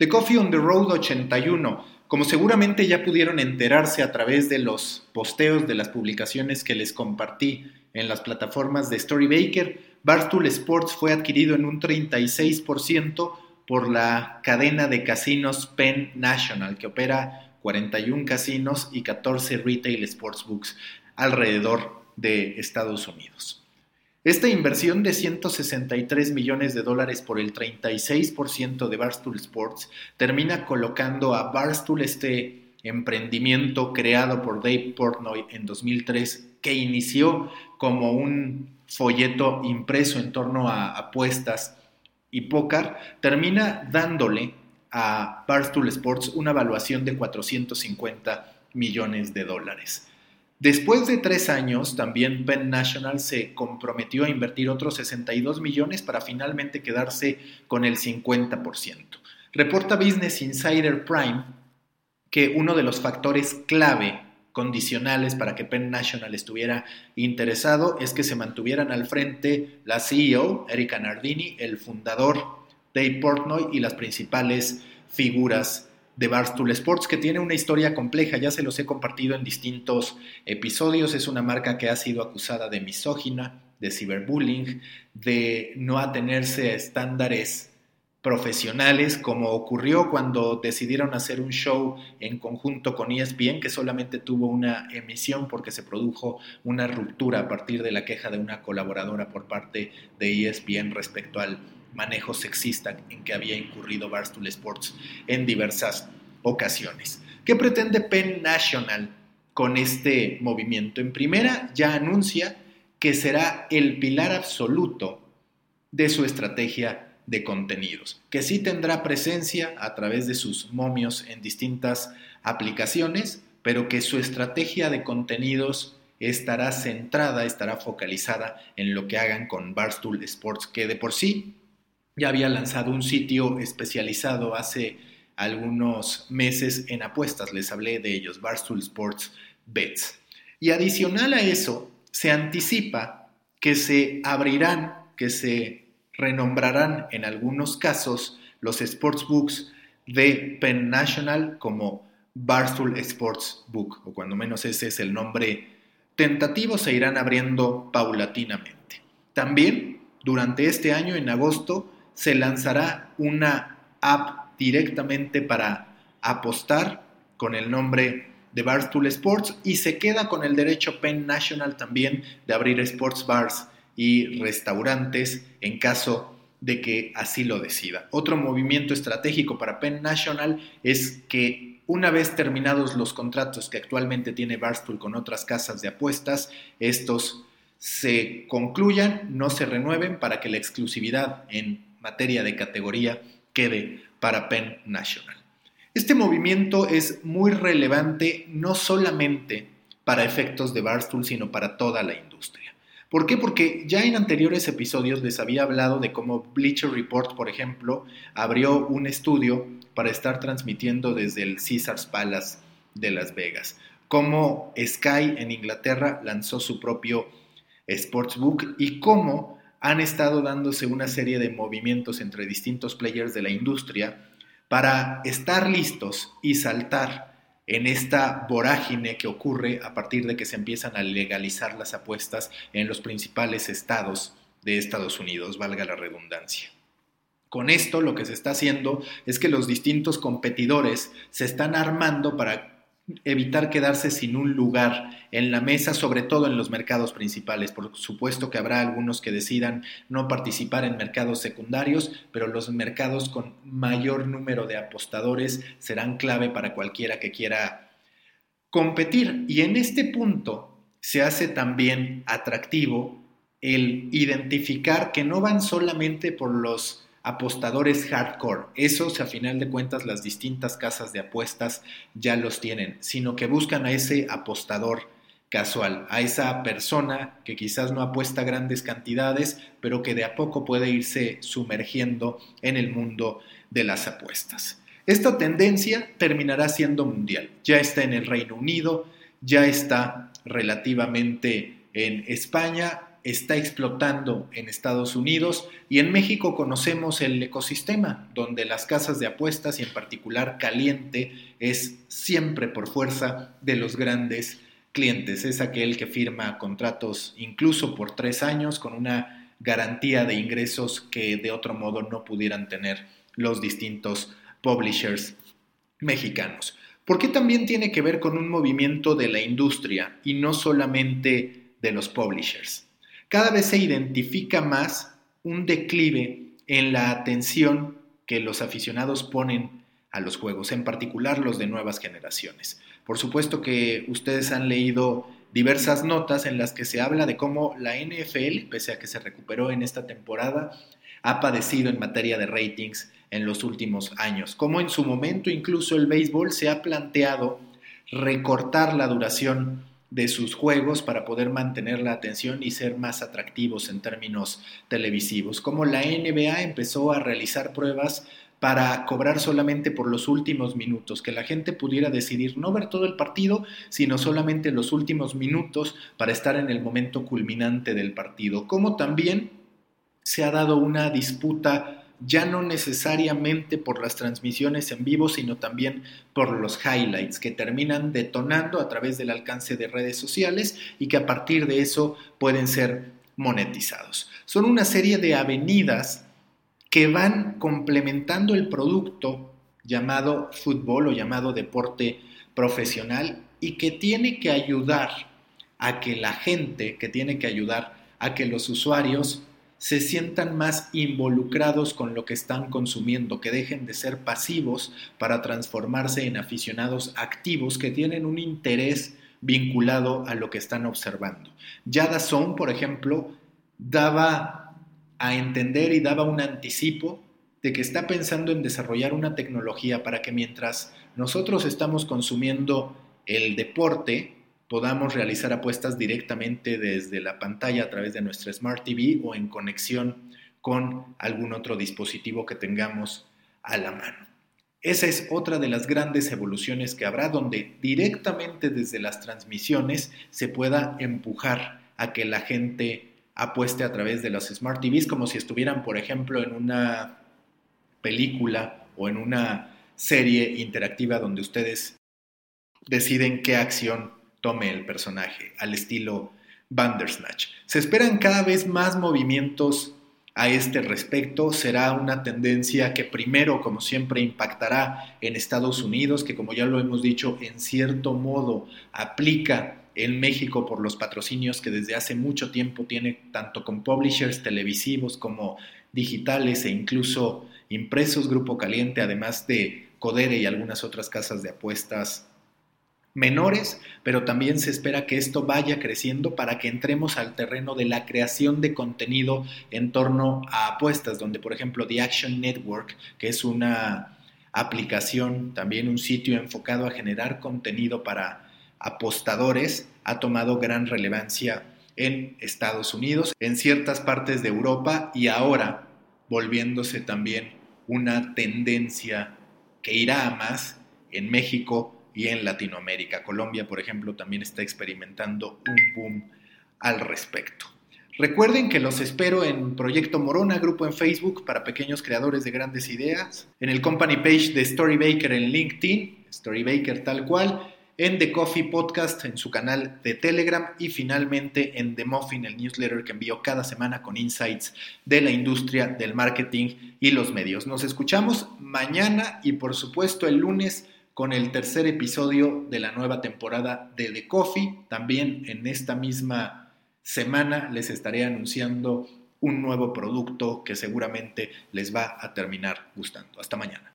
The Coffee on the Road 81. Como seguramente ya pudieron enterarse a través de los posteos de las publicaciones que les compartí en las plataformas de Storybaker, Barstool Sports fue adquirido en un 36% por la cadena de casinos Penn National, que opera 41 casinos y 14 retail sportsbooks alrededor de Estados Unidos. Esta inversión de 163 millones de dólares por el 36% de Barstool Sports termina colocando a Barstool, este emprendimiento creado por Dave Portnoy en 2003, que inició como un folleto impreso en torno a apuestas y póker, termina dándole a Barstool Sports una evaluación de 450 millones de dólares. Después de tres años, también Penn National se comprometió a invertir otros 62 millones para finalmente quedarse con el 50%. Reporta Business Insider Prime que uno de los factores clave condicionales para que Penn National estuviera interesado es que se mantuvieran al frente la CEO, Erika Nardini, el fundador Dave Portnoy y las principales figuras de Barstool Sports, que tiene una historia compleja, ya se los he compartido en distintos episodios, es una marca que ha sido acusada de misógina, de ciberbullying, de no atenerse a estándares profesionales, como ocurrió cuando decidieron hacer un show en conjunto con ESPN, que solamente tuvo una emisión porque se produjo una ruptura a partir de la queja de una colaboradora por parte de ESPN respecto al manejo sexista en que había incurrido Barstool Sports en diversas ocasiones. ¿Qué pretende Penn National con este movimiento? En primera, ya anuncia que será el pilar absoluto de su estrategia de contenidos, que sí tendrá presencia a través de sus momios en distintas aplicaciones, pero que su estrategia de contenidos estará centrada, estará focalizada en lo que hagan con Barstool Sports, que de por sí ya había lanzado un sitio especializado hace algunos meses en apuestas, les hablé de ellos, Barstool Sports Bets. Y adicional a eso, se anticipa que se abrirán, que se renombrarán en algunos casos los sportsbooks de Penn National como Barstool Sports Book, o cuando menos ese es el nombre tentativo, se irán abriendo paulatinamente. También, durante este año, en agosto, se lanzará una app directamente para apostar con el nombre de Barstool Sports y se queda con el derecho Penn National también de abrir sports bars y restaurantes en caso de que así lo decida. Otro movimiento estratégico para Penn National es que una vez terminados los contratos que actualmente tiene Barstool con otras casas de apuestas, estos se concluyan, no se renueven para que la exclusividad en materia de categoría quede para Penn National. Este movimiento es muy relevante no solamente para efectos de Barstool, sino para toda la industria. ¿Por qué? Porque ya en anteriores episodios les había hablado de cómo Bleacher Report, por ejemplo, abrió un estudio para estar transmitiendo desde el Caesars Palace de Las Vegas, cómo Sky en Inglaterra lanzó su propio Sportsbook y cómo han estado dándose una serie de movimientos entre distintos players de la industria para estar listos y saltar en esta vorágine que ocurre a partir de que se empiezan a legalizar las apuestas en los principales estados de Estados Unidos, valga la redundancia. Con esto lo que se está haciendo es que los distintos competidores se están armando para evitar quedarse sin un lugar en la mesa, sobre todo en los mercados principales. Por supuesto que habrá algunos que decidan no participar en mercados secundarios, pero los mercados con mayor número de apostadores serán clave para cualquiera que quiera competir. Y en este punto se hace también atractivo el identificar que no van solamente por los apostadores hardcore. Esos, a final de cuentas, las distintas casas de apuestas ya los tienen, sino que buscan a ese apostador casual, a esa persona que quizás no apuesta grandes cantidades, pero que de a poco puede irse sumergiendo en el mundo de las apuestas. Esta tendencia terminará siendo mundial. Ya está en el Reino Unido, ya está relativamente en España, está explotando en Estados Unidos y en México conocemos el ecosistema donde las casas de apuestas y en particular caliente es siempre por fuerza de los grandes clientes. Es aquel que firma contratos incluso por tres años con una garantía de ingresos que de otro modo no pudieran tener los distintos publishers mexicanos. ¿Por qué también tiene que ver con un movimiento de la industria y no solamente de los publishers? Cada vez se identifica más un declive en la atención que los aficionados ponen a los juegos, en particular los de nuevas generaciones. Por supuesto que ustedes han leído diversas notas en las que se habla de cómo la NFL, pese a que se recuperó en esta temporada, ha padecido en materia de ratings en los últimos años, como en su momento incluso el béisbol se ha planteado recortar la duración de sus juegos para poder mantener la atención y ser más atractivos en términos televisivos, como la NBA empezó a realizar pruebas para cobrar solamente por los últimos minutos, que la gente pudiera decidir no ver todo el partido, sino solamente los últimos minutos para estar en el momento culminante del partido, como también se ha dado una disputa ya no necesariamente por las transmisiones en vivo, sino también por los highlights que terminan detonando a través del alcance de redes sociales y que a partir de eso pueden ser monetizados. Son una serie de avenidas que van complementando el producto llamado fútbol o llamado deporte profesional y que tiene que ayudar a que la gente, que tiene que ayudar a que los usuarios se sientan más involucrados con lo que están consumiendo, que dejen de ser pasivos para transformarse en aficionados activos que tienen un interés vinculado a lo que están observando. Ya Son, por ejemplo, daba a entender y daba un anticipo de que está pensando en desarrollar una tecnología para que mientras nosotros estamos consumiendo el deporte, podamos realizar apuestas directamente desde la pantalla a través de nuestra Smart TV o en conexión con algún otro dispositivo que tengamos a la mano. Esa es otra de las grandes evoluciones que habrá, donde directamente desde las transmisiones se pueda empujar a que la gente apueste a través de las Smart TVs como si estuvieran, por ejemplo, en una película o en una serie interactiva donde ustedes deciden qué acción tome el personaje, al estilo Bandersnatch. Se esperan cada vez más movimientos a este respecto. Será una tendencia que primero, como siempre, impactará en Estados Unidos, que como ya lo hemos dicho, en cierto modo aplica en México por los patrocinios que desde hace mucho tiempo tiene tanto con publishers televisivos como digitales e incluso impresos Grupo Caliente, además de Codere y algunas otras casas de apuestas menores, pero también se espera que esto vaya creciendo para que entremos al terreno de la creación de contenido en torno a apuestas, donde por ejemplo The Action Network, que es una aplicación, también un sitio enfocado a generar contenido para apostadores, ha tomado gran relevancia en Estados Unidos, en ciertas partes de Europa y ahora volviéndose también una tendencia que irá a más en México y en Latinoamérica. Colombia, por ejemplo, también está experimentando un boom al respecto. Recuerden que los espero en Proyecto Morona, grupo en Facebook para pequeños creadores de grandes ideas, en el company page de Storybaker en LinkedIn, Storybaker tal cual, en The Coffee Podcast en su canal de Telegram y finalmente en The Muffin, el newsletter que envío cada semana con insights de la industria del marketing y los medios. Nos escuchamos mañana y por supuesto el lunes con el tercer episodio de la nueva temporada de The Coffee. También en esta misma semana les estaré anunciando un nuevo producto que seguramente les va a terminar gustando. Hasta mañana.